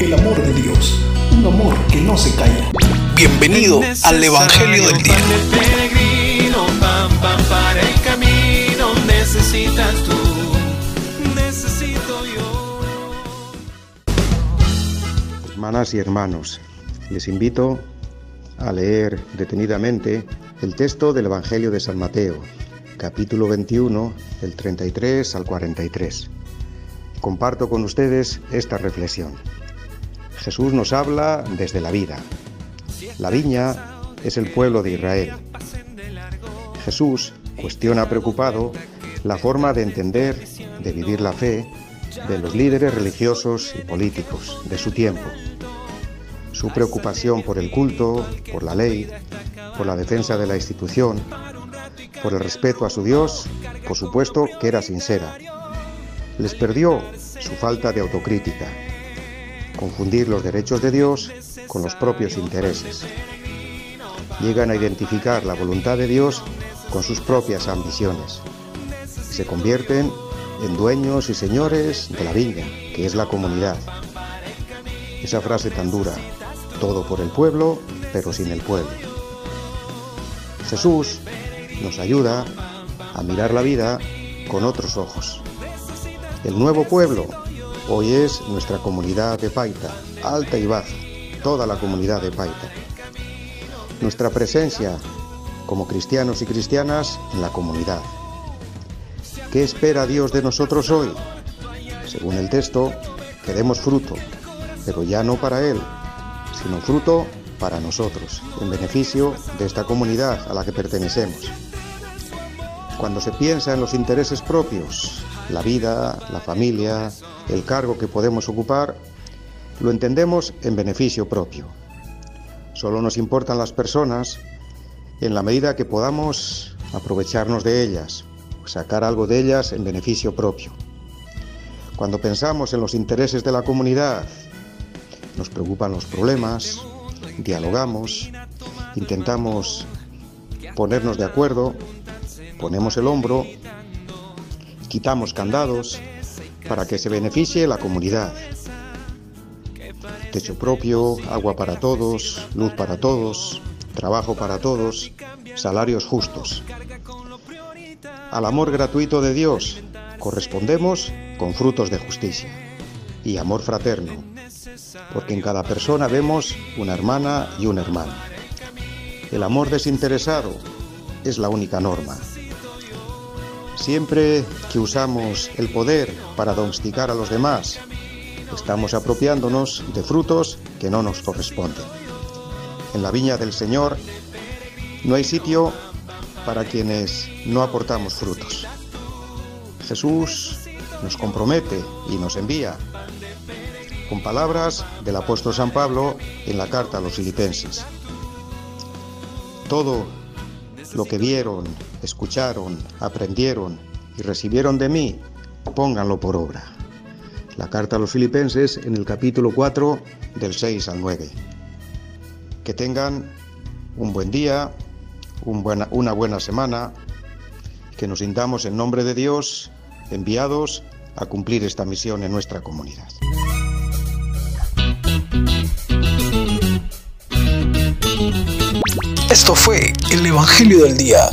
el amor de Dios, un amor que no se calla. Bienvenido al Evangelio del Día. Peregrino, pam, pam, para el camino, necesitas tú, necesito yo. Hermanas y hermanos, les invito a leer detenidamente el texto del Evangelio de San Mateo, capítulo 21, del 33 al 43. Comparto con ustedes esta reflexión. Jesús nos habla desde la vida. La viña es el pueblo de Israel. Jesús cuestiona preocupado la forma de entender, de vivir la fe de los líderes religiosos y políticos de su tiempo. Su preocupación por el culto, por la ley, por la defensa de la institución, por el respeto a su Dios, por supuesto que era sincera. Les perdió su falta de autocrítica, confundir los derechos de Dios con los propios intereses. Llegan a identificar la voluntad de Dios con sus propias ambiciones. Se convierten en dueños y señores de la viña, que es la comunidad. Esa frase tan dura, todo por el pueblo, pero sin el pueblo. Jesús nos ayuda a mirar la vida con otros ojos. El nuevo pueblo hoy es nuestra comunidad de Paita, alta y baja, toda la comunidad de Paita. Nuestra presencia como cristianos y cristianas en la comunidad. ¿Qué espera Dios de nosotros hoy? Según el texto, queremos fruto, pero ya no para Él, sino fruto para nosotros, en beneficio de esta comunidad a la que pertenecemos. Cuando se piensa en los intereses propios, la vida, la familia, el cargo que podemos ocupar, lo entendemos en beneficio propio. Solo nos importan las personas en la medida que podamos aprovecharnos de ellas, sacar algo de ellas en beneficio propio. Cuando pensamos en los intereses de la comunidad, nos preocupan los problemas, dialogamos, intentamos ponernos de acuerdo, ponemos el hombro, quitamos candados para que se beneficie la comunidad. Techo propio, agua para todos, luz para todos, trabajo para todos, salarios justos. Al amor gratuito de Dios correspondemos con frutos de justicia y amor fraterno, porque en cada persona vemos una hermana y un hermano. El amor desinteresado es la única norma. Siempre que usamos el poder para domesticar a los demás, estamos apropiándonos de frutos que no nos corresponden. En la viña del Señor no hay sitio para quienes no aportamos frutos. Jesús nos compromete y nos envía con palabras del apóstol San Pablo en la carta a los filipenses. Todo lo que vieron, escucharon, aprendieron y recibieron de mí, pónganlo por obra. La carta a los filipenses en el capítulo 4 del 6 al 9. Que tengan un buen día, una buena semana, que nos sintamos en nombre de Dios enviados a cumplir esta misión en nuestra comunidad. Esto fue el Evangelio del Día.